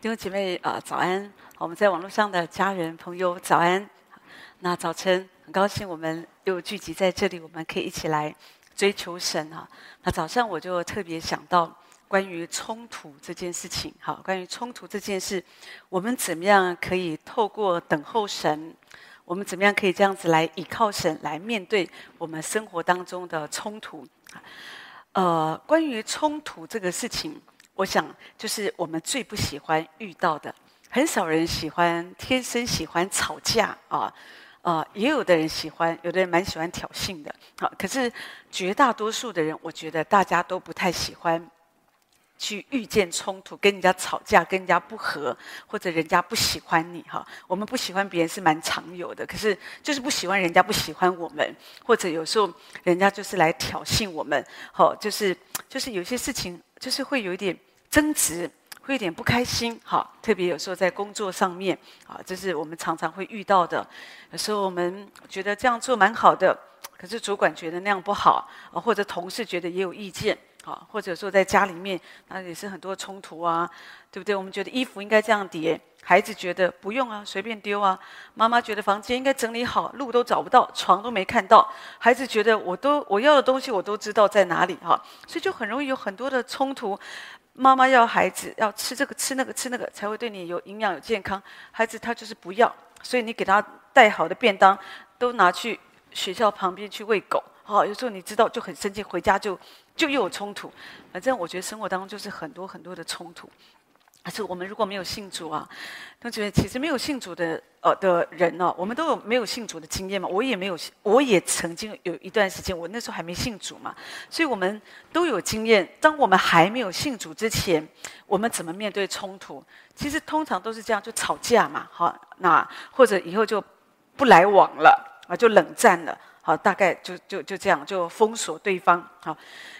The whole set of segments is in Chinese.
弟兄姐妹啊、早安！我们在网络上的家人朋友，早安。那早晨很高兴，我们又聚集在这里，我们可以一起来追求神啊。那早上我就特别想到关于冲突这件事情，好，关于冲突这件事，我们怎么样可以透过等候神？我们怎么样可以这样子来依靠神来面对我们生活当中的冲突？呃，关于冲突这个事情。我想，就是我们最不喜欢遇到的。很少人喜欢，天生喜欢吵架啊，啊、也有的人喜欢，有的人蛮喜欢挑衅的。好，可是绝大多数的人，我觉得大家都不太喜欢去遇见冲突，跟人家吵架，跟人家不和，或者人家不喜欢你。哈，我们不喜欢别人是蛮常有的，可是就是不喜欢人家不喜欢我们，或者有时候人家就是来挑衅我们。好，就是就是有些事情，就是会有一点。争执会有点不开心，哈，特别有时候在工作上面，啊，这是我们常常会遇到的。有时候我们觉得这样做蛮好的，可是主管觉得那样不好，啊，或者同事觉得也有意见，啊，或者说在家里面，那也是很多冲突啊，对不对？我们觉得衣服应该这样叠，孩子觉得不用啊，随便丢啊。妈妈觉得房间应该整理好，路都找不到，床都没看到，孩子觉得我都我要的东西我都知道在哪里，哈，所以就很容易有很多的冲突。妈妈要孩子要吃这个吃那个吃那个才会对你有营养有健康，孩子他就是不要，所以你给他带好的便当都拿去学校旁边去喂狗。好，有时候你知道就很生气，回家就就又有冲突。反正我觉得生活当中就是很多很多的冲突。可是我们如果没有信主啊，同学们其实没有信主的呃的人呢、我们都有没有信主的经验嘛？我也没有，我也曾经有一段时间，我那时候还没信主嘛，所以我们都有经验。当我们还没有信主之前，我们怎么面对冲突？其实通常都是这样，就吵架嘛，好，那或者以后就不来往了啊，就冷战了，好，大概就就就这样，就封锁对方。好，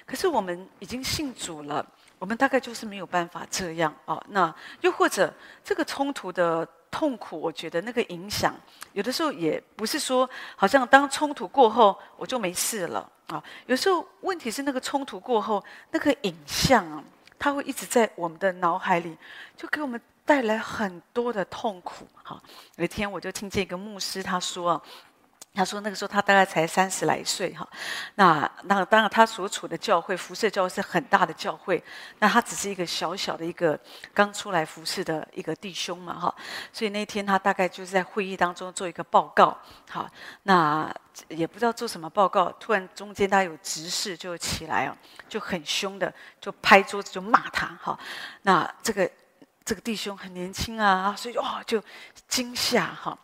可是我们已经信主了。我们大概就是没有办法这样哦。那又或者这个冲突的痛苦，我觉得那个影响，有的时候也不是说好像当冲突过后我就没事了啊、有时候问题是那个冲突过后，那个影像啊，它会一直在我们的脑海里，就给我们带来很多的痛苦。哈、有一天我就听见一个牧师他说啊。他说那个时候他大概才三十来岁哈，那那当然他所处的教会辐射教会是很大的教会，那他只是一个小小的一个刚出来服侍的一个弟兄嘛哈，所以那天他大概就是在会议当中做一个报告，好，那也不知道做什么报告，突然中间他有执事就起来啊，就很凶的就拍桌子就骂他哈，那这个这个弟兄很年轻啊，所以哦就惊吓哈。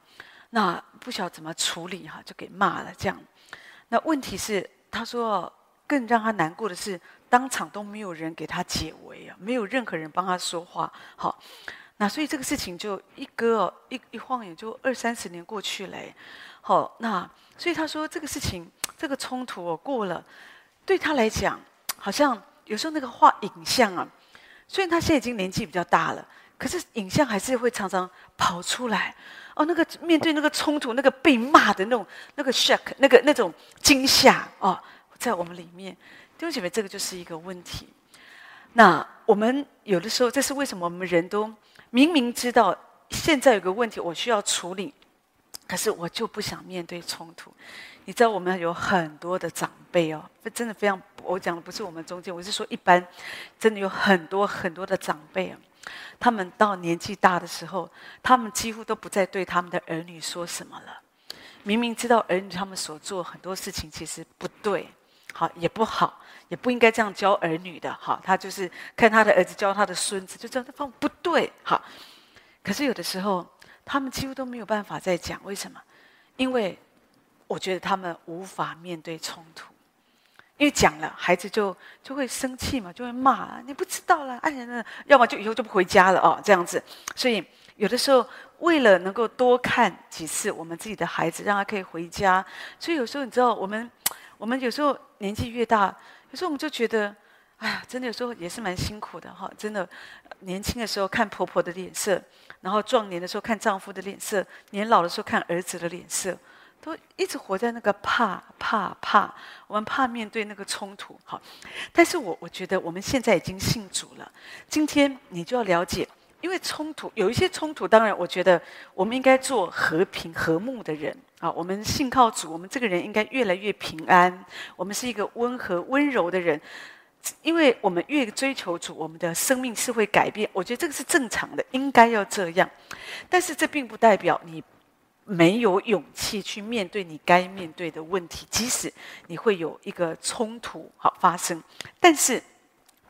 那不晓得怎么处理哈，就给骂了这样。那问题是，他说更让他难过的是，当场都没有人给他解围啊，没有任何人帮他说话。好，那所以这个事情就一个一一晃眼就二三十年过去了。好，那所以他说这个事情这个冲突哦过了，对他来讲好像有时候那个画影像啊，虽然他现在已经年纪比较大了，可是影像还是会常常跑出来。哦，那个面对那个冲突，那个被骂的那种那个 shock，那个那种惊吓哦，在我们里面，弟兄姐妹，这个就是一个问题。那我们有的时候，这是为什么我们人都明明知道现在有个问题，我需要处理，可是我就不想面对冲突。你知道，我们有很多的长辈哦，真的非常，我讲的不是我们中间，我是说一般，真的有很多很多的长辈啊。他们到年纪大的时候，他们几乎都不再对他们的儿女说什么了。明明知道儿女他们所做很多事情其实不对，好也不好，也不应该这样教儿女的。好，他就是看他的儿子教他的孙子，就知道这方不对。好，可是有的时候他们几乎都没有办法再讲，为什么？因为我觉得他们无法面对冲突。因为讲了，孩子就就会生气嘛，就会骂你不知道了，哎呀，那要么就以后就不回家了哦，这样子。所以有的时候，为了能够多看几次我们自己的孩子，让他可以回家，所以有时候你知道，我们我们有时候年纪越大，有时候我们就觉得，哎呀，真的有时候也是蛮辛苦的哈。真的，年轻的时候看婆婆的脸色，然后壮年的时候看丈夫的脸色，年老的时候看儿子的脸色。都一直活在那个怕怕怕，我们怕面对那个冲突，好。但是我我觉得我们现在已经信主了，今天你就要了解，因为冲突有一些冲突，当然我觉得我们应该做和平和睦的人啊。我们信靠主，我们这个人应该越来越平安。我们是一个温和温柔的人，因为我们越追求主，我们的生命是会改变。我觉得这个是正常的，应该要这样。但是这并不代表你没有勇气去面对你该面对的问题，即使你会有一个冲突好发生，但是。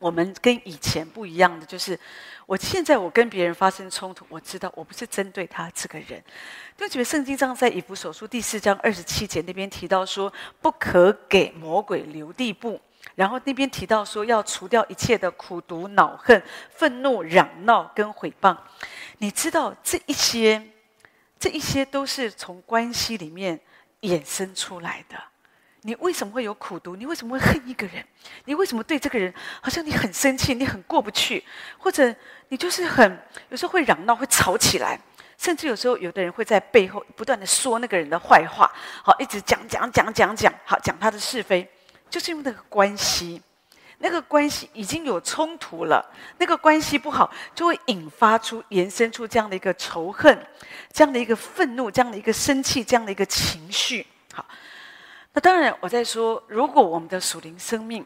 我们跟以前不一样的就是，我现在我跟别人发生冲突，我知道我不是针对他这个人。就觉得圣经上在以弗所书第四章二十七节那边提到说，不可给魔鬼留地步。然后那边提到说，要除掉一切的苦毒、恼恨、愤怒、嚷闹跟毁谤。你知道这一些，这一些都是从关系里面衍生出来的。你为什么会有苦读？你为什么会恨一个人？你为什么对这个人好像你很生气，你很过不去，或者你就是很有时候会嚷闹，会吵起来，甚至有时候有的人会在背后不断的说那个人的坏话，好，一直讲讲讲讲讲，好，讲他的是非，就是因为那个关系，那个关系已经有冲突了，那个关系不好，就会引发出、延伸出这样的一个仇恨，这样的一个愤怒，这样的一个生气，这样的一个情绪，好。那当然，我在说，如果我们的属灵生命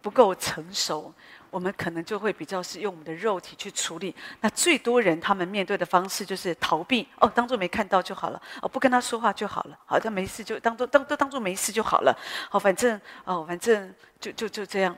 不够成熟，我们可能就会比较是用我们的肉体去处理。那最多人他们面对的方式就是逃避，哦，当做没看到就好了，哦，不跟他说话就好了，好像没事就当做当都当做没事就好了，好，反正哦，反正就就就这样。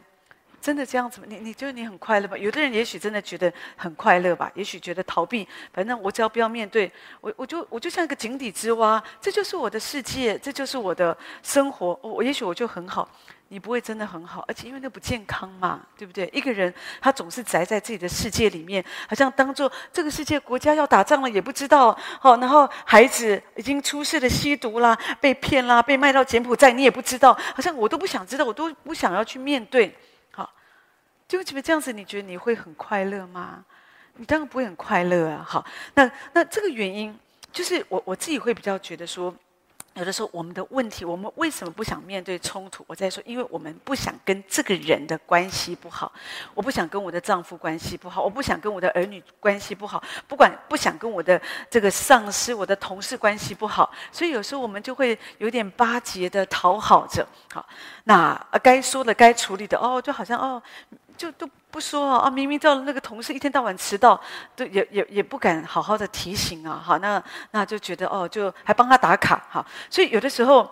真的这样子吗？你你觉得你很快乐吧？有的人也许真的觉得很快乐吧，也许觉得逃避，反正我只要不要面对，我我就我就像一个井底之蛙，这就是我的世界，这就是我的生活。我也许我就很好，你不会真的很好，而且因为那不健康嘛，对不对？一个人他总是宅在自己的世界里面，好像当做这个世界国家要打仗了也不知道，好，然后孩子已经出事了，吸毒啦，被骗啦，被卖到柬埔寨，你也不知道，好像我都不想知道，我都不想要去面对。就觉得这样子，你觉得你会很快乐吗？你当然不会很快乐啊！好，那那这个原因就是我我自己会比较觉得说，有的时候我们的问题，我们为什么不想面对冲突？我在说，因为我们不想跟这个人的关系不好，我不想跟我的丈夫关系不好，我不想跟我的儿女关系不好，不管不想跟我的这个上司、我的同事关系不好，所以有时候我们就会有点巴结的讨好着。好，那该说的、该处理的，哦，就好像哦。就都不说啊！啊，明明知道那个同事一天到晚迟到，都也也也不敢好好的提醒啊！好，那那就觉得哦，就还帮他打卡哈。所以有的时候，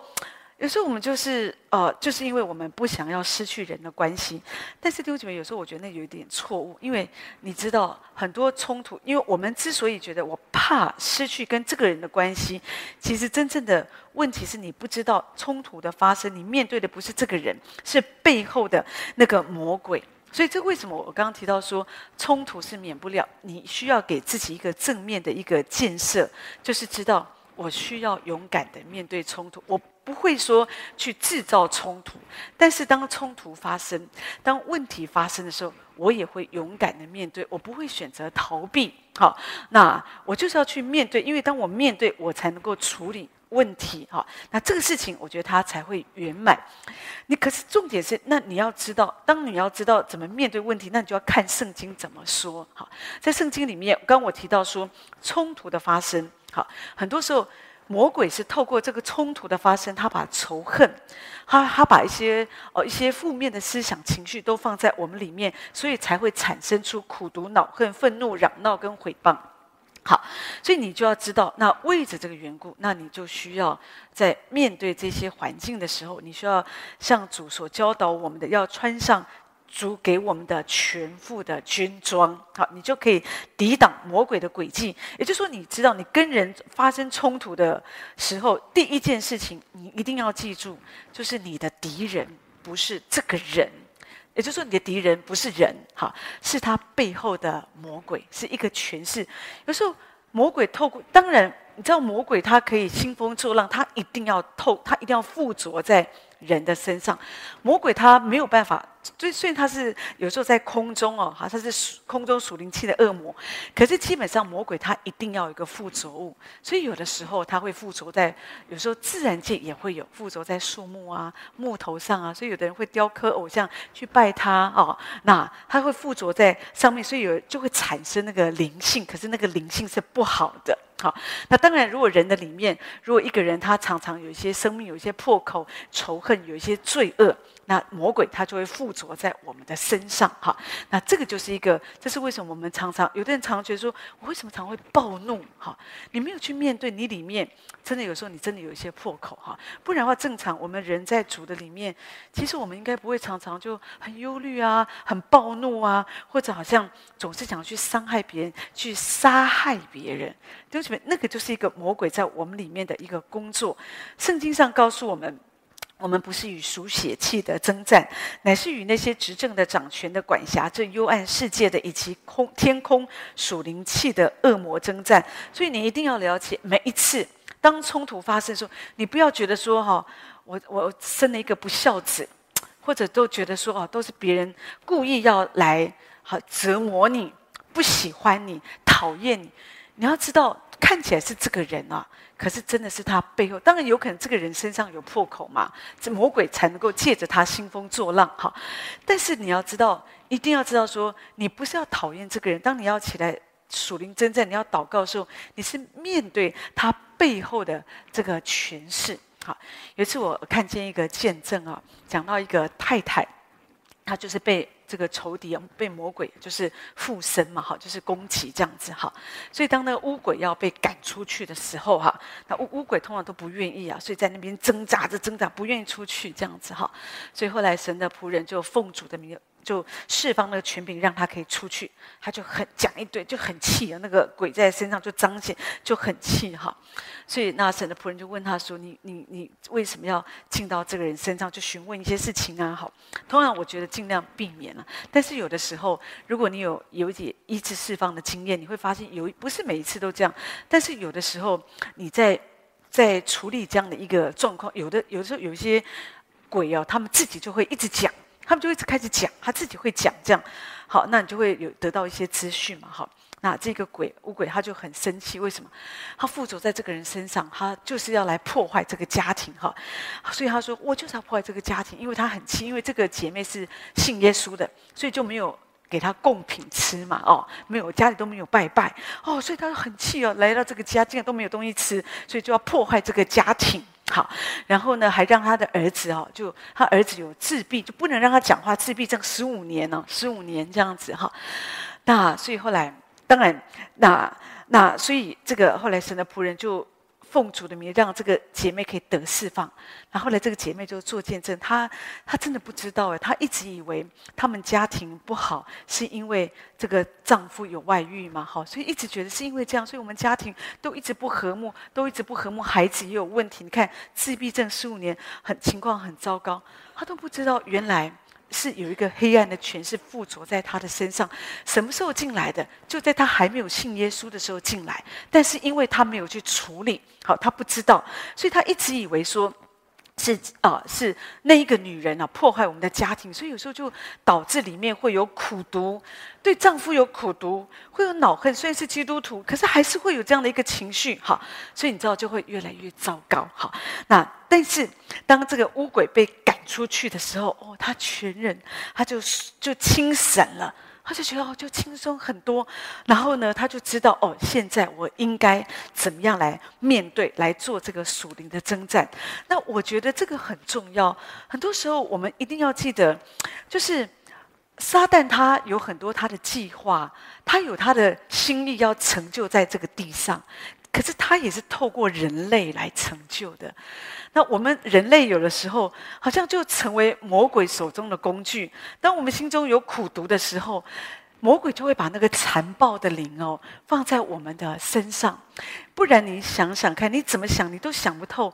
有时候我们就是呃，就是因为我们不想要失去人的关系。但是弟兄姐妹，有时候我觉得那有一点错误，因为你知道很多冲突，因为我们之所以觉得我怕失去跟这个人的关系，其实真正的问题是你不知道冲突的发生，你面对的不是这个人，是背后的那个魔鬼。所以，这为什么我刚刚提到说冲突是免不了？你需要给自己一个正面的一个建设，就是知道我需要勇敢的面对冲突。我不会说去制造冲突，但是当冲突发生、当问题发生的时候，我也会勇敢的面对。我不会选择逃避。好，那我就是要去面对，因为当我面对，我才能够处理。问题哈，那这个事情我觉得它才会圆满。你可是重点是，那你要知道，当你要知道怎么面对问题，那你就要看圣经怎么说。好，在圣经里面，刚刚我提到说冲突的发生，好，很多时候魔鬼是透过这个冲突的发生，他把仇恨，他他把一些哦一些负面的思想情绪都放在我们里面，所以才会产生出苦毒、恼恨、愤怒、嚷闹跟毁谤。好，所以你就要知道，那为着这个缘故，那你就需要在面对这些环境的时候，你需要向主所教导我们的，要穿上主给我们的全副的军装。好，你就可以抵挡魔鬼的诡计。也就是说，你知道你跟人发生冲突的时候，第一件事情你一定要记住，就是你的敌人不是这个人。也就是说，你的敌人不是人，哈，是他背后的魔鬼，是一个权势。有时候魔鬼透过，当然你知道，魔鬼他可以兴风作浪，他一定要透，他一定要附着在人的身上。魔鬼他没有办法所以虽然他是有时候在空中哦，哈，他是空中属灵气的恶魔，可是基本上魔鬼他一定要有一个附着物，所以有的时候他会附着在，有时候自然界也会有附着在树木啊、木头上啊，所以有的人会雕刻偶像去拜他哦，那他会附着在上面，所以有就会产生那个灵性，可是那个灵性是不好的。好，那当然，如果人的里面，如果一个人他常常有一些生命，有一些破口、仇恨，有一些罪恶。那魔鬼他就会附着在我们的身上，哈。那这个就是一个，这是为什么我们常常有的人常常觉得说，我为什么常会暴怒？哈，你没有去面对你里面，真的有时候你真的有一些破口，哈。不然的话，正常我们人在主的里面，其实我们应该不会常常就很忧虑啊，很暴怒啊，或者好像总是想去伤害别人，去杀害别人。对不起，那个就是一个魔鬼在我们里面的一个工作。圣经上告诉我们。我们不是与属血气的征战，乃是与那些执政的、掌权的、管辖这幽暗世界的，以及空天空属灵气的恶魔征战。所以你一定要了解，每一次当冲突发生的时候，你不要觉得说哈，我我生了一个不孝子，或者都觉得说哦，都是别人故意要来好折磨你，不喜欢你，讨厌你。你要知道，看起来是这个人啊。可是真的是他背后，当然有可能这个人身上有破口嘛，这魔鬼才能够借着他兴风作浪哈。但是你要知道，一定要知道说，你不是要讨厌这个人。当你要起来属灵征战，你要祷告的时候，你是面对他背后的这个权势。好，有一次我看见一个见证啊，讲到一个太太，她就是被。这个仇敌啊被魔鬼就是附身嘛，哈，就是攻击这样子哈。所以当那个巫鬼要被赶出去的时候，哈，那巫巫鬼通常都不愿意啊，所以在那边挣扎着挣扎，不愿意出去这样子哈。所以后来神的仆人就奉主的名。就释放那个权柄，让他可以出去，他就很讲一堆，就很气啊。那个鬼在身上就彰显，就很气哈。所以那神的仆人就问他说：“你你你为什么要进到这个人身上，就询问一些事情啊？”好，通常我觉得尽量避免了。但是有的时候，如果你有有一点医治释放的经验，你会发现有不是每一次都这样。但是有的时候你在在处理这样的一个状况，有的有时候有一些鬼啊，他们自己就会一直讲。他们就一直开始讲，他自己会讲这样，好，那你就会有得到一些资讯嘛，好，那这个鬼乌鬼他就很生气，为什么？他附着在这个人身上，他就是要来破坏这个家庭哈，所以他说我就是要破坏这个家庭，因为他很气，因为这个姐妹是信耶稣的，所以就没有给他贡品吃嘛，哦，没有家里都没有拜拜哦，所以他很气哦，来到这个家竟然都没有东西吃，所以就要破坏这个家庭。好，然后呢，还让他的儿子哦，就他儿子有自闭，就不能让他讲话，自闭症十五年呢，十五年这样子哈。那所以后来，当然，那那所以这个后来神的仆人就。奉主的名，让这个姐妹可以得释放。然后来，这个姐妹就做见证，她她真的不知道哎，她一直以为他们家庭不好，是因为这个丈夫有外遇嘛，好，所以一直觉得是因为这样，所以我们家庭都一直不和睦，都一直不和睦，孩子也有问题。你看自闭症十五年，很情况很糟糕，她都不知道原来。是有一个黑暗的权势附着在他的身上，什么时候进来的？就在他还没有信耶稣的时候进来，但是因为他没有去处理，好，他不知道，所以他一直以为说。是啊，是那一个女人啊，破坏我们的家庭，所以有时候就导致里面会有苦毒，对丈夫有苦毒，会有恼恨。虽然是基督徒，可是还是会有这样的一个情绪，哈，所以你知道就会越来越糟糕，哈。那但是当这个乌鬼被赶出去的时候，哦，他全人他就就清醒了。他就觉得哦，就轻松很多。然后呢，他就知道哦，现在我应该怎么样来面对，来做这个属灵的征战。那我觉得这个很重要。很多时候，我们一定要记得，就是撒旦他有很多他的计划，他有他的心力要成就在这个地上。可是他也是透过人类来成就的。那我们人类有的时候好像就成为魔鬼手中的工具。当我们心中有苦毒的时候，魔鬼就会把那个残暴的灵哦放在我们的身上。不然你想想看，你怎么想你都想不透。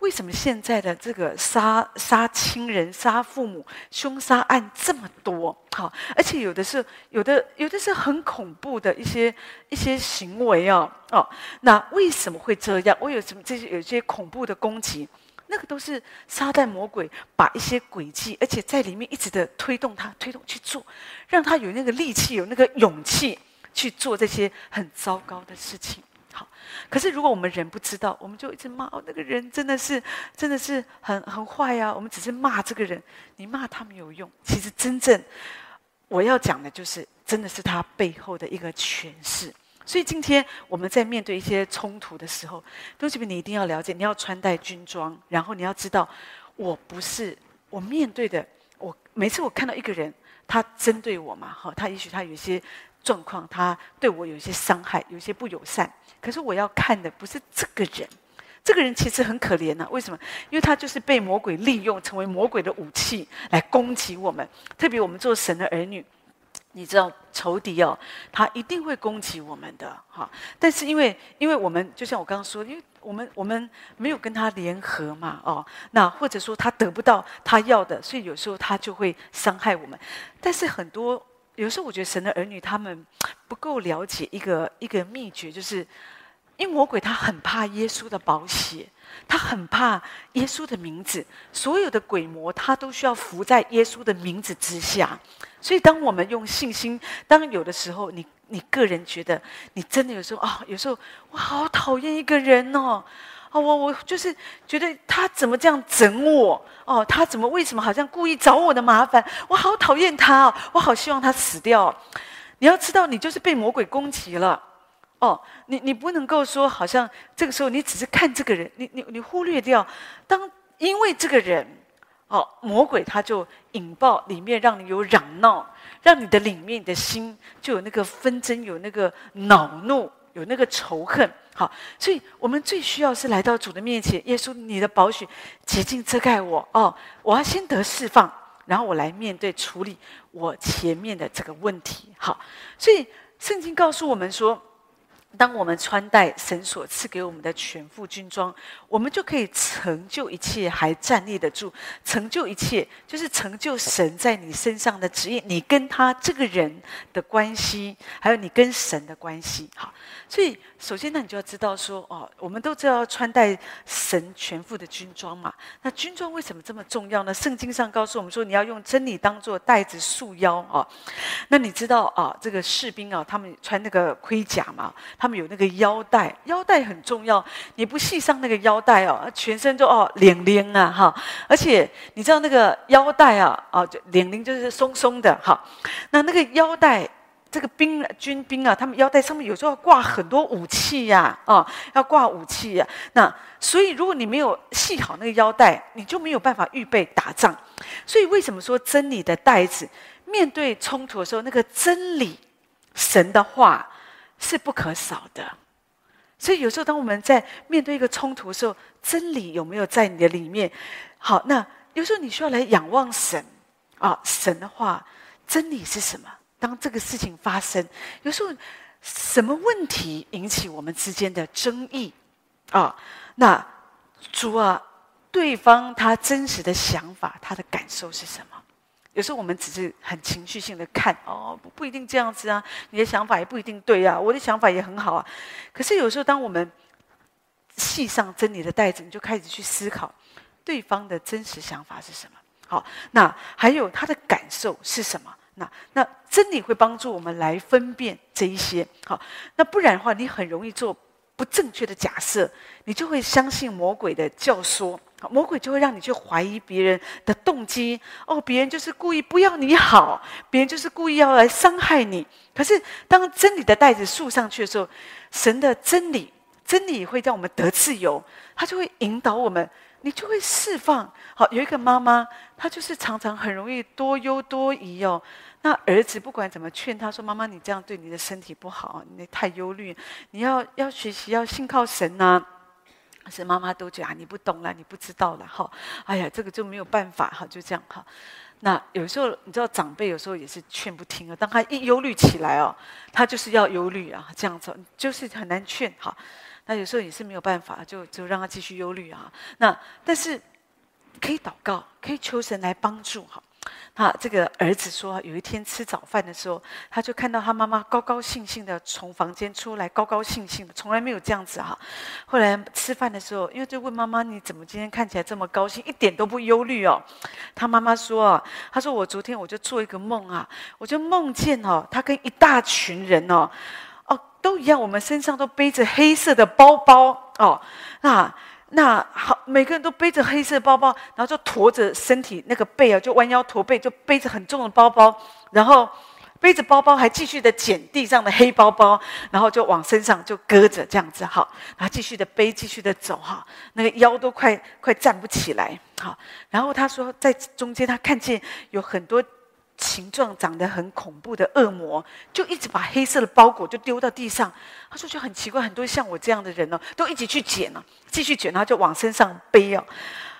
为什么现在的这个杀杀亲人、杀父母、凶杀案这么多？好，而且有的是有的有的是很恐怖的一些一些行为哦哦。那为什么会这样？我有什么这些有些恐怖的攻击？那个都是撒旦魔鬼把一些诡计，而且在里面一直的推动他，推动去做，让他有那个力气，有那个勇气去做这些很糟糕的事情。可是如果我们人不知道，我们就一直骂哦，那个人真的是，真的是很很坏呀。我们只是骂这个人，你骂他没有用。其实真正我要讲的就是，真的是他背后的一个诠释。所以今天我们在面对一些冲突的时候，弟兄姐妹，你一定要了解，你要穿戴军装，然后你要知道，我不是我面对的。我每次我看到一个人，他针对我嘛，哈，他也许他有一些状况，他对我有一些伤害，有一些不友善。可是我要看的不是这个人，这个人其实很可怜呐、为什么？因为他就是被魔鬼利用，成为魔鬼的武器来攻击我们。特别我们做神的儿女，你知道仇敌哦，他一定会攻击我们的哈。但是因为，因为我们就像我刚刚说，因为我们我们没有跟他联合嘛，哦，那或者说他得不到他要的，所以有时候他就会伤害我们。但是很多有时候，我觉得神的儿女他们不够了解一个一个秘诀，就是。因为魔鬼他很怕耶稣的宝血，他很怕耶稣的名字，所有的鬼魔他都需要服在耶稣的名字之下。所以，当我们用信心，当有的时候你你个人觉得你真的有时候啊、哦，有时候我好讨厌一个人哦，我我就是觉得他怎么这样整我哦，他怎么为什么好像故意找我的麻烦？我好讨厌他哦，我好希望他死掉。你要知道，你就是被魔鬼攻击了。哦，你你不能够说，好像这个时候你只是看这个人，你你你忽略掉，当因为这个人，哦，魔鬼他就引爆里面，让你有嚷闹，让你的里面的心就有那个纷争，有那个恼怒，有那个仇恨。好，所以我们最需要是来到主的面前，耶稣，你的宝血洁净遮盖我。哦，我要先得释放，然后我来面对处理我前面的这个问题。好，所以圣经告诉我们说。当我们穿戴神所赐给我们的全副军装，我们就可以成就一切，还站立得住。成就一切，就是成就神在你身上的职业，你跟他这个人的关系，还有你跟神的关系。好，所以首先呢，你就要知道说，哦，我们都知道要穿戴神全副的军装嘛。那军装为什么这么重要呢？圣经上告诉我们说，你要用真理当做带子束腰啊。那你知道啊，这个士兵啊，他们穿那个盔甲嘛。他们有那个腰带，腰带很重要。你不系上那个腰带哦，全身就哦灵灵啊哈！而且你知道那个腰带啊，哦就灵灵就是松松的哈。那那个腰带，这个兵军兵啊，他们腰带上面有时候要挂很多武器呀，啊，要挂武器呀。那所以如果你没有系好那个腰带，你就没有办法预备打仗。所以为什么说真理的带子，面对冲突的时候，那个真理神的话。是不可少的，所以有时候当我们在面对一个冲突的时候，真理有没有在你的里面？好，那有时候你需要来仰望神啊，神的话，真理是什么？当这个事情发生，有时候什么问题引起我们之间的争议啊？那主啊，对方他真实的想法，他的感受是什么？有时候我们只是很情绪性的看哦，不不一定这样子啊，你的想法也不一定对啊，我的想法也很好啊。可是有时候当我们系上真理的带子，你就开始去思考对方的真实想法是什么。好，那还有他的感受是什么？那那真理会帮助我们来分辨这一些。好，那不然的话，你很容易做不正确的假设，你就会相信魔鬼的教唆。魔鬼就会让你去怀疑别人的动机哦，别人就是故意不要你好，别人就是故意要来伤害你。可是当真理的带子束上去的时候，神的真理，真理会让我们得自由，他就会引导我们，你就会释放。好，有一个妈妈，她就是常常很容易多忧多疑哦。那儿子不管怎么劝她说：“妈妈，你这样对你的身体不好，你太忧虑，你要要学习要信靠神呐、啊。”可是妈妈都觉得，你不懂了，你不知道了哈。哎呀，这个就没有办法哈，就这样哈。那有时候你知道，长辈有时候也是劝不听啊。当他一忧虑起来哦，他就是要忧虑啊，这样子就是很难劝哈。那有时候也是没有办法，就就让他继续忧虑啊。那但是可以祷告，可以求神来帮助哈。他这个儿子说，有一天吃早饭的时候，他就看到他妈妈高高兴兴的从房间出来，高高兴兴的，从来没有这样子哈。后来吃饭的时候，因为就问妈妈：“你怎么今天看起来这么高兴，一点都不忧虑哦？”他妈妈说：“他说我昨天我就做一个梦啊，我就梦见哦，他跟一大群人哦，哦都一样，我们身上都背着黑色的包包哦，那。”那好，每个人都背着黑色包包，然后就驼着身体，那个背啊，就弯腰驼背，就背着很重的包包，然后背着包包还继续的捡地上的黑包包，然后就往身上就搁着这样子，好，然后继续的背，继续的走，哈，那个腰都快快站不起来，好，然后他说在中间他看见有很多。形状长得很恐怖的恶魔，就一直把黑色的包裹就丢到地上。他说就很奇怪，很多像我这样的人呢，都一起去捡了，继续捡，然后就往身上背哦。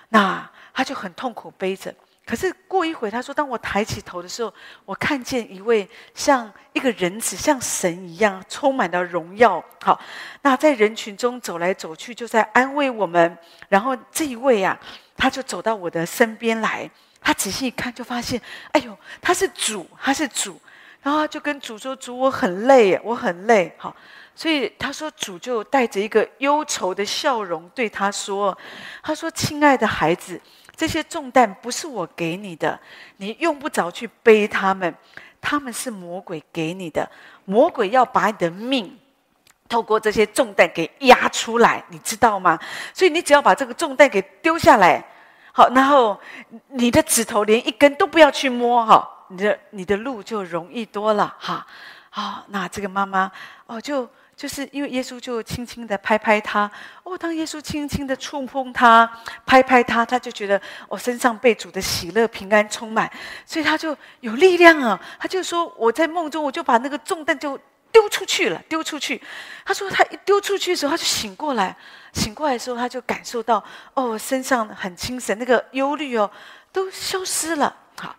那他就很痛苦背着。可是过一会，他说，当我抬起头的时候，我看见一位像一个人子，像神一样，充满了荣耀。好，那在人群中走来走去，就在安慰我们。然后这一位啊，他就走到我的身边来。他仔细一看，就发现，哎呦，他是主，他是主，然后他就跟主说：“主，我很累，我很累。”好，所以他说，主就带着一个忧愁的笑容对他说：“他说，亲爱的孩子，这些重担不是我给你的，你用不着去背他们，他们是魔鬼给你的。魔鬼要把你的命透过这些重担给压出来，你知道吗？所以你只要把这个重担给丢下来。”好，然后你的指头连一根都不要去摸哈，你的你的路就容易多了哈。好，那这个妈妈哦，就就是因为耶稣就轻轻的拍拍她哦，当耶稣轻轻的触碰她，拍拍她，她就觉得哦，身上被主的喜乐平安充满，所以她就有力量啊。她就说我在梦中我就把那个重担就。丢出去了，丢出去。他说他一丢出去的时候，他就醒过来。醒过来的时候，他就感受到哦，身上很精神，那个忧虑哦都消失了。好，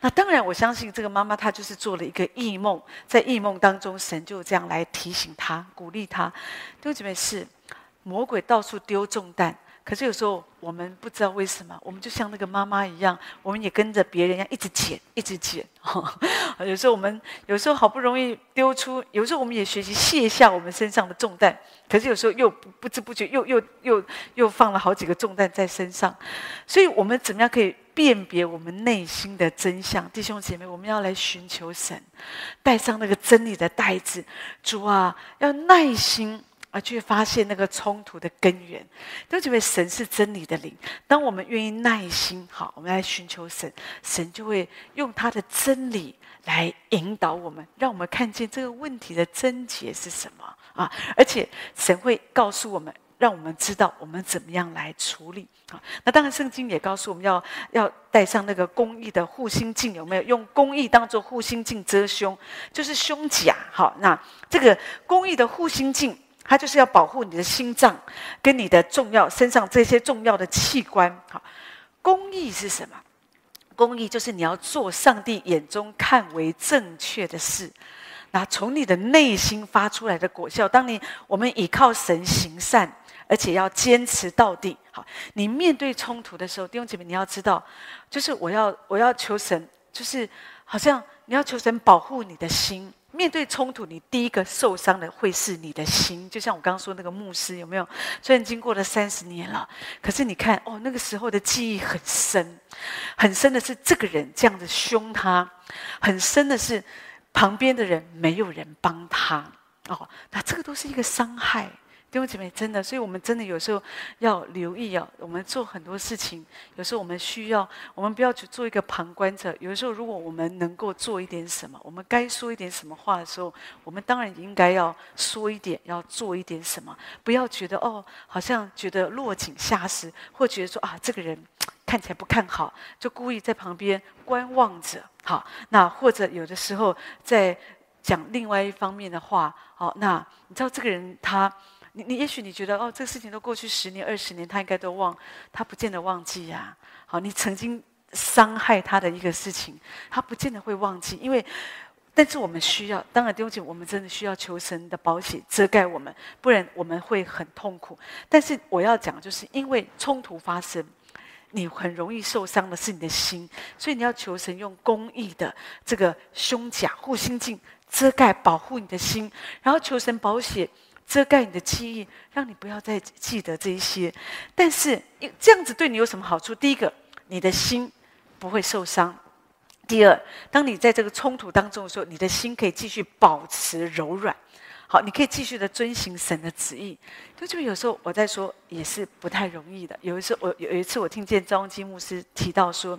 那当然我相信这个妈妈她就是做了一个异梦，在异梦当中，神就这样来提醒她、鼓励她。弟兄姊妹，是魔鬼到处丢重担。可是有时候我们不知道为什么，我们就像那个妈妈一样，我们也跟着别人一样，一直捡，一直捡。有时候我们有时候好不容易丢出，有时候我们也学习卸下我们身上的重担，可是有时候又不知不觉又又又又放了好几个重担在身上。所以我们怎么样可以辨别我们内心的真相？弟兄姐妹，我们要来寻求神，带上那个真理的袋子。主啊，要耐心。而去发现那个冲突的根源，都觉得神是真理的灵。当我们愿意耐心，好，我们来寻求神，神就会用他的真理来引导我们，让我们看见这个问题的症结是什么啊！而且神会告诉我们，让我们知道我们怎么样来处理啊。那当然，圣经也告诉我们要要带上那个公义的护心镜，有没有？用公义当做护心镜遮胸，就是胸甲。好，那这个公义的护心镜。它就是要保护你的心脏，跟你的重要身上这些重要的器官。好，公义是什么？公义就是你要做上帝眼中看为正确的事，那从你的内心发出来的果效。当你我们倚靠神行善，而且要坚持到底。好，你面对冲突的时候，弟兄姐妹，你要知道，就是我要我要求神，就是好像你要求神保护你的心。面对冲突，你第一个受伤的会是你的心，就像我刚刚说那个牧师，有没有？虽然经过了三十年了，可是你看，哦，那个时候的记忆很深，很深的是这个人这样子凶他，很深的是旁边的人没有人帮他，哦，那这个都是一个伤害。弟兄姐妹，真的，所以我们真的有时候要留意啊。我们做很多事情，有时候我们需要，我们不要去做一个旁观者。有的时候，如果我们能够做一点什么，我们该说一点什么话的时候，我们当然应该要说一点，要做一点什么。不要觉得哦，好像觉得落井下石，或觉得说啊，这个人看起来不看好，就故意在旁边观望着。好，那或者有的时候在讲另外一方面的话。好，那你知道这个人他。你你也许你觉得哦，这个事情都过去十年二十年，他应该都忘，他不见得忘记呀、啊。好，你曾经伤害他的一个事情，他不见得会忘记。因为，但是我们需要，当然丢弃，我们真的需要求神的保险遮盖我们，不然我们会很痛苦。但是我要讲，就是因为冲突发生，你很容易受伤的是你的心，所以你要求神用公义的这个胸甲护心镜遮盖保护你的心，然后求神保险遮盖你的记忆，让你不要再记得这一些。但是这样子对你有什么好处？第一个，你的心不会受伤；第二，当你在这个冲突当中的时候，你的心可以继续保持柔软。好，你可以继续的遵行神的旨意。就就有时候我在说，也是不太容易的。有一次，我有一次我听见张基牧师提到说，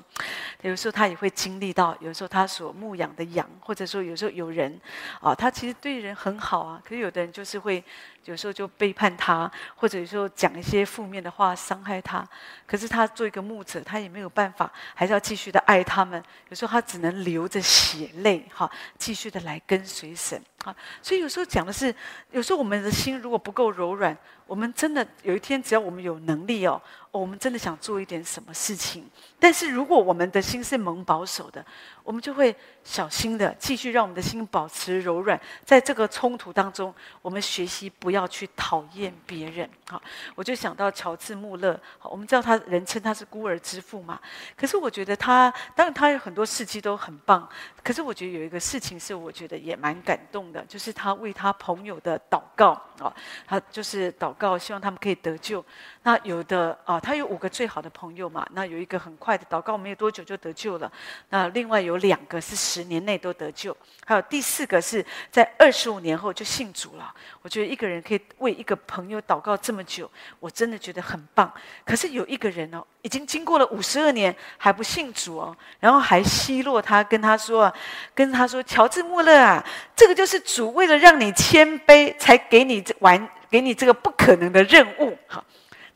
有时候他也会经历到，有时候他所牧养的羊，或者说有时候有人，啊，他其实对人很好啊，可是有的人就是会。有时候就背叛他，或者有时候讲一些负面的话伤害他。可是他做一个牧者，他也没有办法，还是要继续的爱他们。有时候他只能流着血泪，哈，继续的来跟随神，啊。所以有时候讲的是，有时候我们的心如果不够柔软，我们真的有一天，只要我们有能力哦。我们真的想做一点什么事情，但是如果我们的心是蒙保守的，我们就会小心的继续让我们的心保持柔软。在这个冲突当中，我们学习不要去讨厌别人。好，我就想到乔治·穆勒。我们知道他人称他是孤儿之父嘛。可是我觉得他，当然他有很多事迹都很棒。可是我觉得有一个事情是我觉得也蛮感动的，就是他为他朋友的祷告啊，他就是祷告，希望他们可以得救。那有的啊。他有五个最好的朋友嘛，那有一个很快的祷告，没有多久就得救了。那另外有两个是十年内都得救，还有第四个是在二十五年后就信主了。我觉得一个人可以为一个朋友祷告这么久，我真的觉得很棒。可是有一个人哦，已经经过了五十二年还不信主哦，然后还奚落他，跟他说，跟他说，乔治·穆勒啊，这个就是主为了让你谦卑，才给你这完，给你这个不可能的任务。好。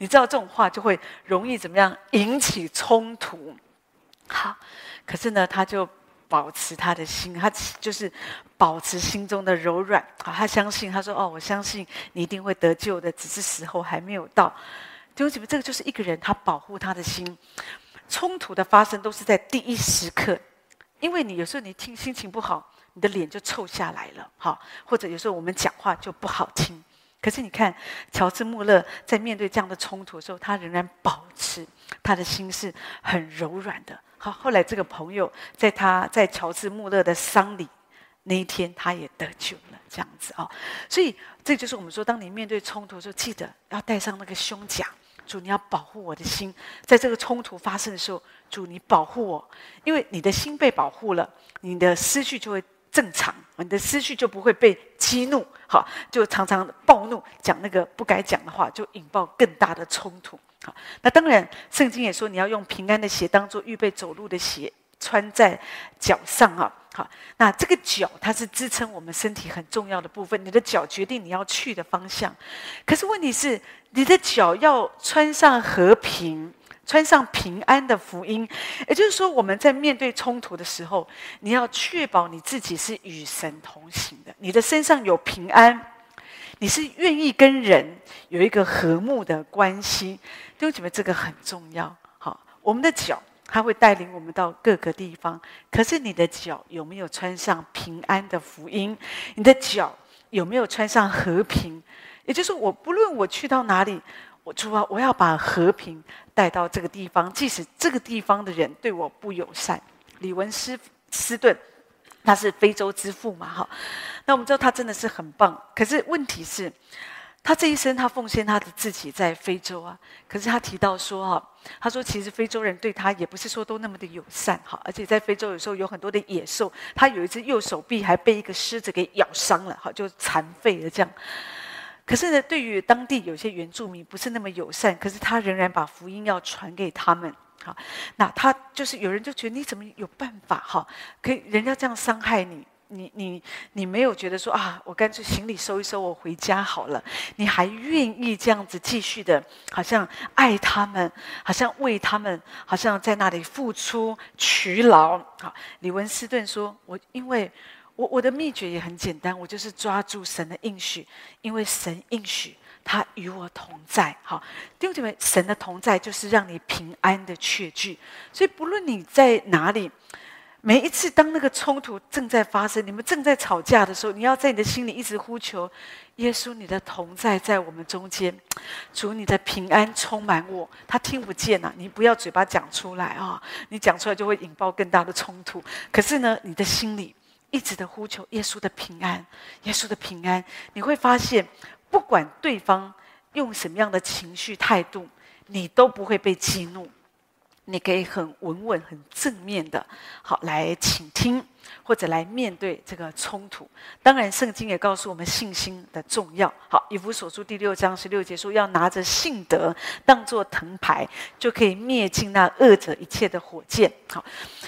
你知道这种话就会容易怎么样引起冲突？好，可是呢，他就保持他的心，他就是保持心中的柔软。好，他相信，他说：“哦，我相信你一定会得救的，只是时候还没有到。”弟兄姐妹，这个就是一个人他保护他的心。冲突的发生都是在第一时刻，因为你有时候你听心情不好，你的脸就臭下来了。好，或者有时候我们讲话就不好听。可是你看，乔治·穆勒在面对这样的冲突的时候，他仍然保持他的心是很柔软的。好，后来这个朋友在他在乔治·穆勒的丧礼那一天，他也得救了，这样子啊。所以这就是我们说，当你面对冲突的时候，记得要带上那个胸甲。主，你要保护我的心，在这个冲突发生的时候，主你保护我，因为你的心被保护了，你的思绪就会。正常，你的思绪就不会被激怒，好，就常常暴怒，讲那个不该讲的话，就引爆更大的冲突。好，那当然，圣经也说你要用平安的鞋当做预备走路的鞋，穿在脚上啊。好，那这个脚它是支撑我们身体很重要的部分，你的脚决定你要去的方向。可是问题是，你的脚要穿上和平。穿上平安的福音，也就是说，我们在面对冲突的时候，你要确保你自己是与神同行的，你的身上有平安，你是愿意跟人有一个和睦的关系。弟兄姐妹，这个很重要。好，我们的脚它会带领我们到各个地方，可是你的脚有没有穿上平安的福音？你的脚有没有穿上和平？也就是说，我不论我去到哪里。我主啊，我要把和平带到这个地方，即使这个地方的人对我不友善。李文斯斯顿，他是非洲之父嘛，哈。那我们知道他真的是很棒，可是问题是，他这一生他奉献他的自己在非洲啊。可是他提到说，哈，他说其实非洲人对他也不是说都那么的友善，哈。而且在非洲有时候有很多的野兽，他有一只右手臂还被一个狮子给咬伤了，哈，就残废了这样。可是呢，对于当地有些原住民不是那么友善，可是他仍然把福音要传给他们。好，那他就是有人就觉得你怎么有办法？哈，可以人家这样伤害你，你你你没有觉得说啊，我干脆行李收一收，我回家好了。你还愿意这样子继续的，好像爱他们，好像为他们，好像在那里付出劬劳。好，李文斯顿说：“我因为。”我我的秘诀也很简单，我就是抓住神的应许，因为神应许他与我同在。好，弟兄姐妹，神的同在就是让你平安的确据。所以不论你在哪里，每一次当那个冲突正在发生，你们正在吵架的时候，你要在你的心里一直呼求耶稣，你的同在在我们中间，主你的平安充满我。他听不见呐、啊，你不要嘴巴讲出来啊、你讲出来就会引爆更大的冲突。可是呢，你的心里一直的呼求耶稣的平安，耶稣的平安，你会发现，不管对方用什么样的情绪态度，你都不会被激怒。你可以很稳稳、很正面的，好来倾听，或者来面对这个冲突。当然，圣经也告诉我们信心的重要。好，以弗所书第六章十六节说，要拿着信德当作藤牌，就可以灭尽那恶者一切的火箭。好，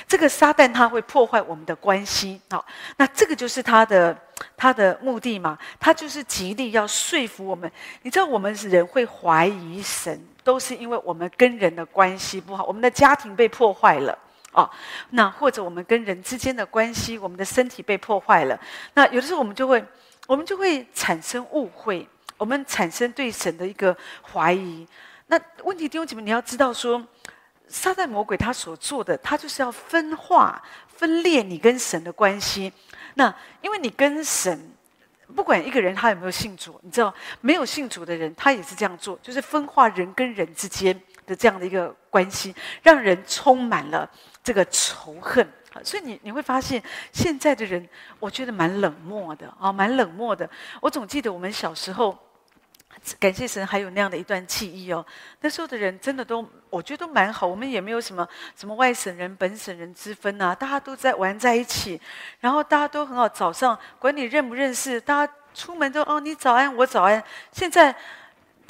这个撒旦他会破坏我们的关系。好，那这个就是他的他的目的嘛？他就是极力要说服我们。你知道，我们人会怀疑神。都是因为我们跟人的关系不好，我们的家庭被破坏了哦，那或者我们跟人之间的关系，我们的身体被破坏了。那有的时候我们就会，我们就会产生误会，我们产生对神的一个怀疑。那问题弟兄姐妹，你要知道说，撒旦魔鬼他所做的，他就是要分化、分裂你跟神的关系。那因为你跟神。不管一个人他有没有信主，你知道，没有信主的人，他也是这样做，就是分化人跟人之间的这样的一个关系，让人充满了这个仇恨。所以你你会发现，现在的人，我觉得蛮冷漠的啊，蛮冷漠的。我总记得我们小时候，感谢神还有那样的一段记忆哦。那时候的人真的都，我觉得都蛮好，我们也没有什么什么外省人、本省人之分啊，大家都在玩在一起，然后大家都很好。早上管你认不认识，大家出门都哦，你早安，我早安。现在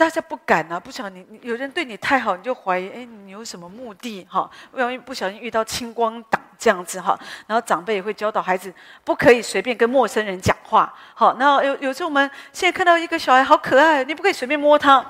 大家不敢啊，不想你有人对你太好，你就怀疑，哎，你有什么目的？哈，不容易不小心遇到青光党。这样子哈，然后长辈也会教导孩子，不可以随便跟陌生人讲话。好，那有有时候我们现在看到一个小孩好可爱，你不可以随便摸他，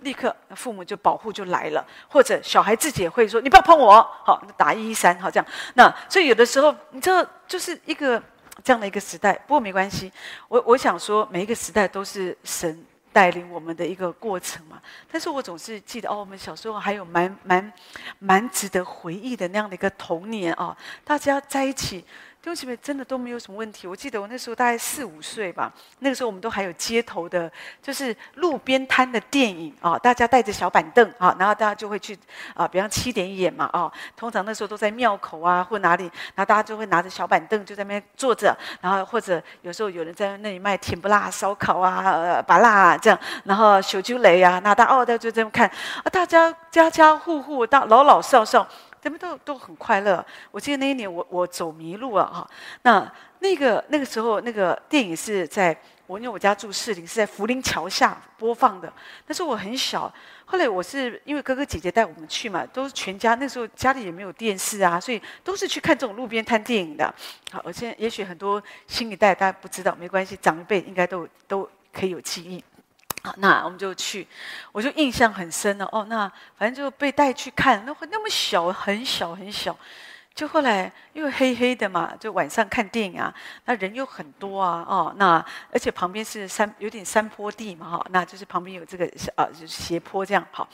立刻父母就保护就来了，或者小孩自己也会说，你不要碰我，好，打一一三，好这样。那所以有的时候，你知道，就是一个这样的一个时代。不过没关系，我我想说，每一个时代都是神。带领我们的一个过程嘛，但是我总是记得哦，我们小时候还有蛮蛮蛮值得回忆的那样的一个童年啊、大家在一起。兄弟们真的都没有什么问题。我记得我那时候大概四五岁吧，那个时候我们都还有街头的，就是路边摊的电影啊，大家带着小板凳啊，然后大家就会去啊，比方七点演嘛啊，通常那时候都在庙口啊或哪里，然后大家就会拿着小板凳就在那边坐着，然后或者有时候有人在那里卖甜不辣烧烤啊、呃、芭乐啊这样，然后小酒雷啊，那大家哦，大家就这么看啊，大家家家户户到老老少少。人们都都很快乐。我记得那一年我我走迷路了哈。那那个那个时候那个电影是在我因为我家住士林，是在福林桥下播放的。那时候我很小。后来我是因为哥哥姐姐带我们去嘛，都是全家。那时候家里也没有电视啊，所以都是去看这种路边摊电影的。好，而且也许很多新一代大家不知道，没关系，长辈应该都都可以有记忆。那我们就去，我就印象很深了。哦，那反正就被带去看，那会那么小，很小很小。就后来因为黑黑的嘛，就晚上看电影啊，那人又很多啊，哦，那而且旁边是山，有点山坡地嘛，哈，那就是旁边有这个呃，斜坡这样好。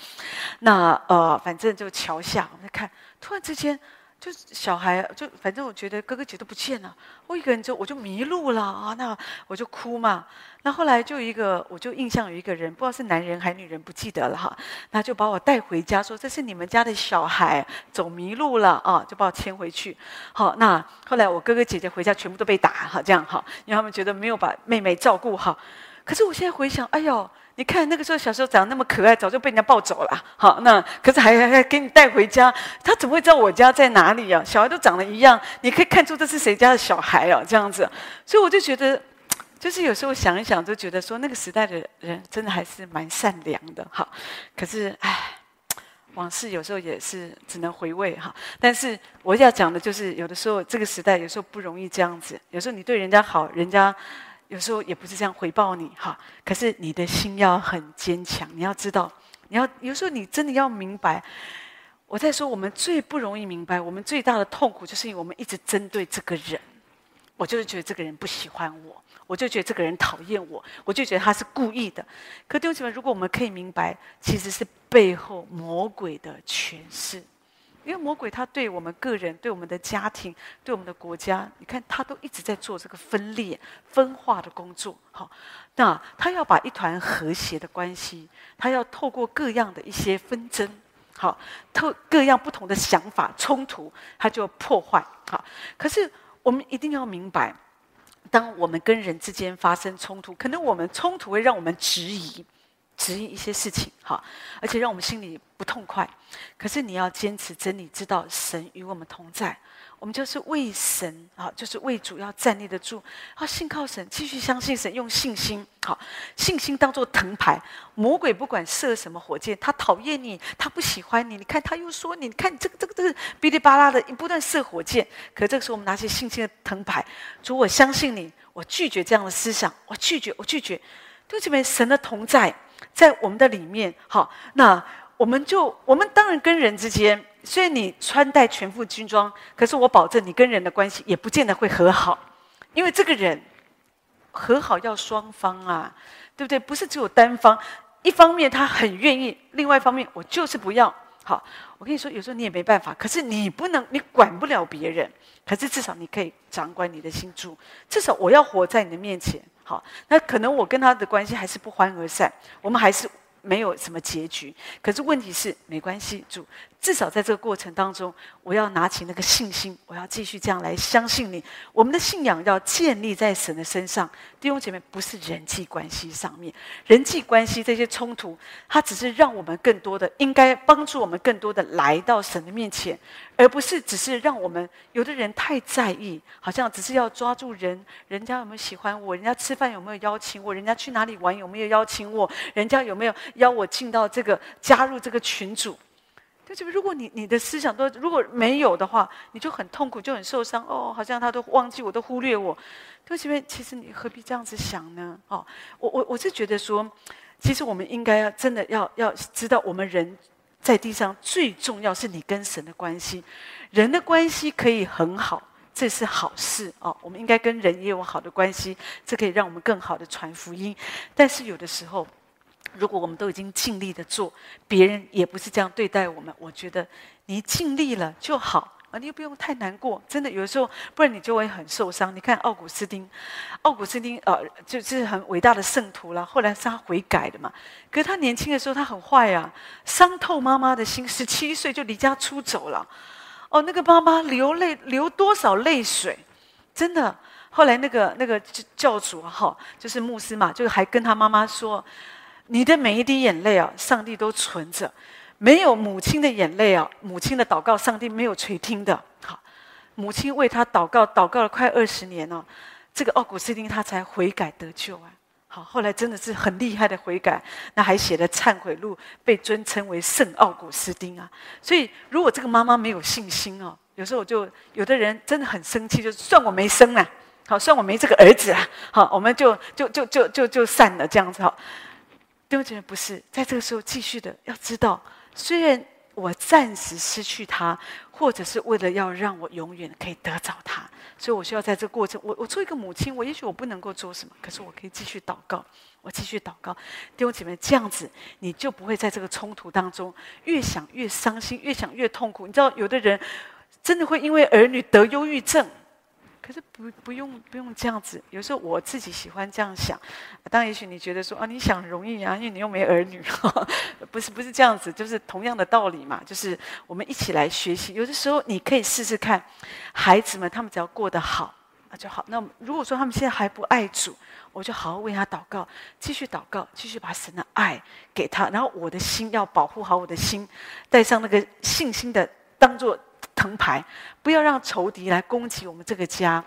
那呃，反正就桥下我们在看，突然之间。就小孩，就反正我觉得哥哥姐都不见了，我一个人就我就迷路了啊，那我就哭嘛。那后来就一个，我就印象有一个人，不知道是男人还是女人，不记得了哈。那就把我带回家，说这是你们家的小孩走迷路了啊，就把我牵回去。好，那后来我哥哥姐姐回家全部都被打哈，这样哈，因为他们觉得没有把妹妹照顾好。可是我现在回想，哎呦。你看那个时候小时候长得那么可爱，早就被人家抱走了。好，那可是还还还给你带回家，他怎么会知道我家在哪里啊？小孩都长得一样，你可以看出这是谁家的小孩啊？这样子，所以我就觉得，就是有时候想一想，就觉得说那个时代的人真的还是蛮善良的。好，可是唉，往事有时候也是只能回味哈。但是我要讲的就是，有的时候这个时代有时候不容易这样子，有时候你对人家好，人家。有时候也不是这样回报你哈，可是你的心要很坚强。你要知道，你要有时候你真的要明白。我在说，我们最不容易明白，我们最大的痛苦，就是因为我们一直针对这个人。我就是觉得这个人不喜欢我，我就觉得这个人讨厌我，我就觉得他是故意的。可弟兄姐妹，如果我们可以明白，其实是背后魔鬼的权势。因为魔鬼他对我们个人、对我们的家庭、对我们的国家，你看他都一直在做这个分裂、分化的工作。好，那他要把一团和谐的关系，他要透过各样的一些纷争，好，透各样不同的想法冲突，他就破坏。好，可是我们一定要明白，当我们跟人之间发生冲突，可能我们冲突会让我们质疑。指引一些事情，好，而且让我们心里不痛快。可是你要坚持真理，知道神与我们同在。我们就是为神啊，就是为主要站立得住。啊，信靠神，继续相信神，用信心。好，信心当做藤牌。魔鬼不管射什么火箭，他讨厌你，他不喜欢你。你看他又说你，你看这个这个这个哔哩吧啦的，不断射火箭。可这个时候，我们拿起信心的藤牌，主，我相信你，我拒绝这样的思想，我拒绝，我拒绝。对这边神的同在。在我们的里面，好，那我们就我们当然跟人之间，虽然你穿戴全副军装，可是我保证你跟人的关系也不见得会和好，因为这个人和好要双方啊，对不对？不是只有单方，一方面他很愿意，另外一方面我就是不要。好，我跟你说，有时候你也没办法，可是你不能，你管不了别人，可是至少你可以掌管你的心住，至少我要活在你的面前。好，那可能我跟他的关系还是不欢而散，我们还是没有什么结局。可是问题是，没关系，主。至少在这个过程当中，我要拿起那个信心，我要继续这样来相信你。我们的信仰要建立在神的身上，弟兄姐妹，不是人际关系上面。人际关系这些冲突，它只是让我们更多的应该帮助我们更多的来到神的面前，而不是只是让我们有的人太在意，好像只是要抓住人，人家有没有喜欢我，人家吃饭有没有邀请我，人家去哪里玩有没有邀请我，人家有没有邀我进到这个加入这个群组。对就如果你你的思想都如果没有的话，你就很痛苦，就很受伤。哦，好像他都忘记我，都忽略我。对不起，其实你何必这样子想呢？哦，我我我是觉得说，其实我们应该要真的要要知道，我们人在地上最重要是你跟神的关系。人的关系可以很好，这是好事哦。我们应该跟人也有好的关系，这可以让我们更好的传福音。但是有的时候。如果我们都已经尽力的做，别人也不是这样对待我们，我觉得你尽力了就好啊，你又不用太难过。真的，有的时候不然你就会很受伤。你看奥古斯丁，奥古斯丁呃，就是很伟大的圣徒了，后来是他悔改的嘛。可是他年轻的时候他很坏啊，伤透妈妈的心，十七岁就离家出走了。哦，那个妈妈流泪流多少泪水，真的。后来那个那个教主哈，就是牧师嘛，就还跟他妈妈说。你的每一滴眼泪啊，上帝都存着。没有母亲的眼泪啊，母亲的祷告，上帝没有垂听的。好，母亲为他祷告，祷告了快二十年了，这个奥古斯丁他才悔改得救啊。好，后来真的是很厉害的悔改，那还写了忏悔录，被尊称为圣奥古斯丁啊。所以，如果这个妈妈没有信心哦，有时候我就有的人真的很生气，就算我没生啊，好，算我没这个儿子啊，好，我们就就就就就就散了这样子哈。丢觉得不是，在这个时候继续的要知道，虽然我暂时失去他，或者是为了要让我永远可以得着他，所以我需要在这个过程，我我做一个母亲，我也许我不能够做什么，可是我可以继续祷告，我继续祷告。弟兄姐妹，这样子你就不会在这个冲突当中越想越伤心，越想越痛苦。你知道，有的人真的会因为儿女得忧郁症。可是不不用不用这样子，有时候我自己喜欢这样想。当然，也许你觉得说啊，你想容易啊，因为你又没儿女，不是不是这样子，就是同样的道理嘛。就是我们一起来学习。有的时候你可以试试看，孩子们他们只要过得好那就好。那如果说他们现在还不爱主，我就好好为他祷告，继续祷告，继续把神的爱给他。然后我的心要保护好我的心，带上那个信心的当做。藤牌，不要让仇敌来攻击我们这个家。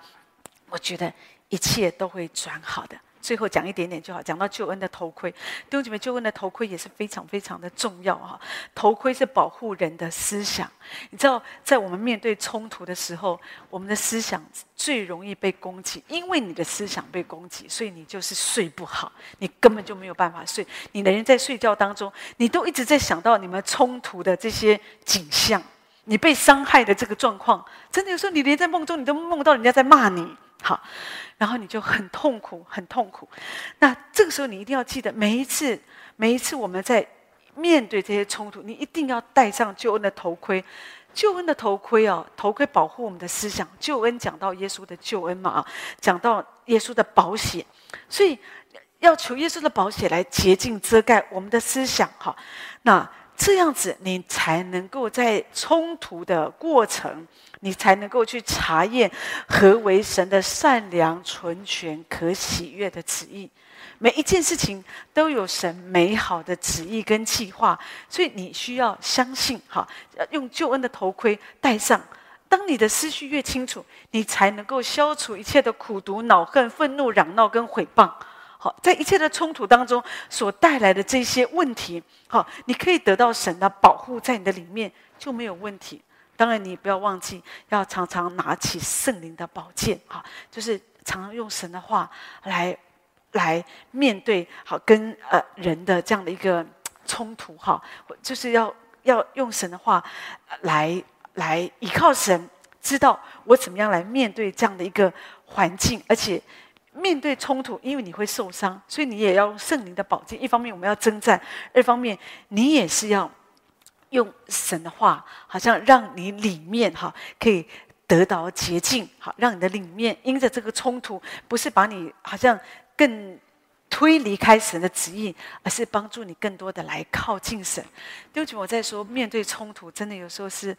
我觉得一切都会转好的。最后讲一点点就好，讲到救恩的头盔，弟兄姐妹，救恩的头盔也是非常非常的重要哈。头盔是保护人的思想，你知道，在我们面对冲突的时候，我们的思想最容易被攻击，因为你的思想被攻击，所以你就是睡不好，你根本就没有办法睡。你的人在睡觉当中，你都一直在想到你们冲突的这些景象。你被伤害的这个状况，真的有时候你连在梦中，你都梦到人家在骂你，好，然后你就很痛苦，很痛苦。那这个时候你一定要记得，每一次，每一次我们在面对这些冲突，你一定要戴上救恩的头盔。救恩的头盔哦，头盔保护我们的思想。救恩讲到耶稣的救恩嘛啊，讲到耶稣的保险，所以要求耶稣的保险来洁净遮盖我们的思想哈。那这样子，你才能够在冲突的过程，你才能够去查验何为神的善良、纯全、可喜悦的旨意。每一件事情都有神美好的旨意跟计划，所以你需要相信，哈，用救恩的头盔戴上。当你的思绪越清楚，你才能够消除一切的苦毒、恼恨、愤怒、嚷闹跟毁谤。好，在一切的冲突当中所带来的这些问题，好，你可以得到神的保护，在你的里面就没有问题。当然，你不要忘记要常常拿起圣灵的宝剑，哈，就是常常用神的话来。来面对好跟呃人的这样的一个冲突哈，就是要要用神的话来来依靠神，知道我怎么样来面对这样的一个环境，而且面对冲突，因为你会受伤，所以你也要用圣灵的宝剑。一方面我们要征战，二方面你也是要用神的话，好像让你里面哈可以得到洁净，好让你的里面因着这个冲突，不是把你好像。更推离开神的旨意，而是帮助你更多的来靠近神。弟兄姐妹，我在说，面对冲突，真的有时候是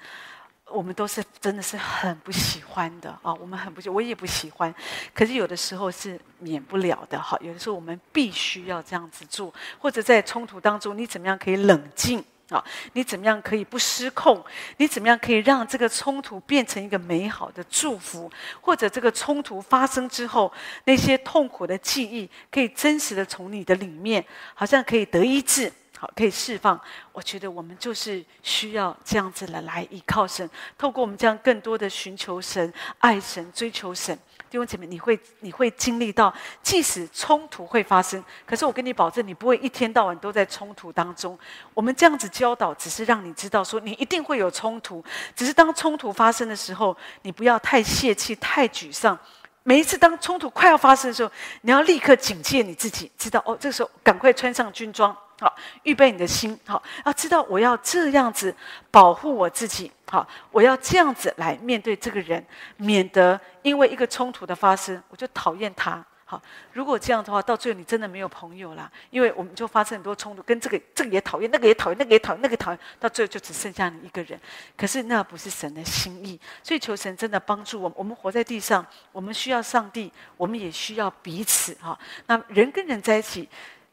我们都是真的是很不喜欢的啊，我们很不喜，我也不喜欢。可是有的时候是免不了的，哈，有的时候我们必须要这样子做，或者在冲突当中，你怎么样可以冷静？啊，你怎么样可以不失控？你怎么样可以让这个冲突变成一个美好的祝福？或者这个冲突发生之后，那些痛苦的记忆可以真实的从你的里面，好像可以得医治，好，可以释放。我觉得我们就是需要这样子的来依靠神，透过我们这样更多的寻求神、爱神、追求神。弟兄姐妹，你会你会经历到，即使冲突会发生，可是我跟你保证，你不会一天到晚都在冲突当中。我们这样子教导，只是让你知道说，你一定会有冲突，只是当冲突发生的时候，你不要太泄气、太沮丧。每一次当冲突快要发生的时候，你要立刻警戒你自己，知道哦，这个时候赶快穿上军装。好，预备你的心，好，要知道我要这样子保护我自己，好，我要这样子来面对这个人，免得因为一个冲突的发生，我就讨厌他。好，如果这样的话，到最后你真的没有朋友了，因为我们就发生很多冲突，跟这个这个也讨厌，那个也讨厌，那个也讨厌，那个讨厌，到最后就只剩下你一个人。可是那不是神的心意，所以求神真的帮助我们。我们活在地上，我们需要上帝，我们也需要彼此。哈，那人跟人在一起。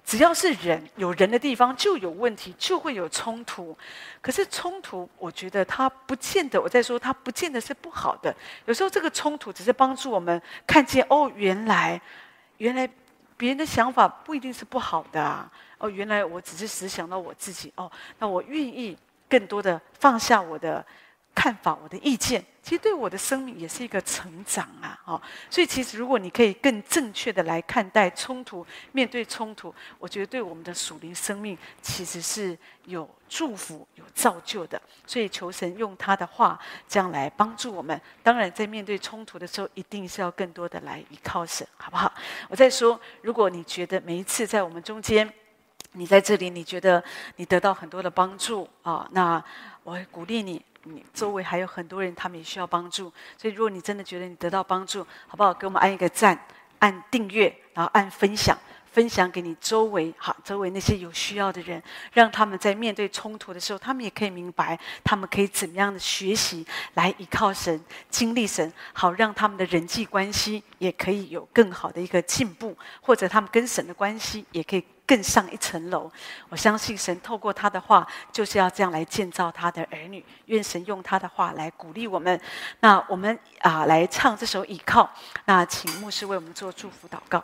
只要是人，有人的地方就有问题，就会有冲突。可是冲突，我觉得它不见得，我在说它不见得是不好的。有时候这个冲突只是帮助我们看见，哦，原来，原来别人的想法不一定是不好的啊。哦，原来我只是只想到我自己。哦，那我愿意更多的放下我的。看法，我的意见，其实对我的生命也是一个成长啊！哦，所以其实如果你可以更正确的来看待冲突，面对冲突，我觉得对我们的属灵生命其实是有祝福、有造就的。所以求神用他的话这样来帮助我们。当然，在面对冲突的时候，一定是要更多的来依靠神，好不好？我再说，如果你觉得每一次在我们中间，你在这里，你觉得你得到很多的帮助啊，那我会鼓励你。你周围还有很多人，他们也需要帮助。所以，如果你真的觉得你得到帮助，好不好？给我们按一个赞，按订阅，然后按分享，分享给你周围好，周围那些有需要的人，让他们在面对冲突的时候，他们也可以明白，他们可以怎么样的学习来依靠神、经历神，好让他们的人际关系也可以有更好的一个进步，或者他们跟神的关系也可以。更上一层楼，我相信神透过他的话，就是要这样来建造他的儿女。愿神用他的话来鼓励我们。那我们啊，来唱这首《倚靠》。那请牧师为我们做祝福祷告。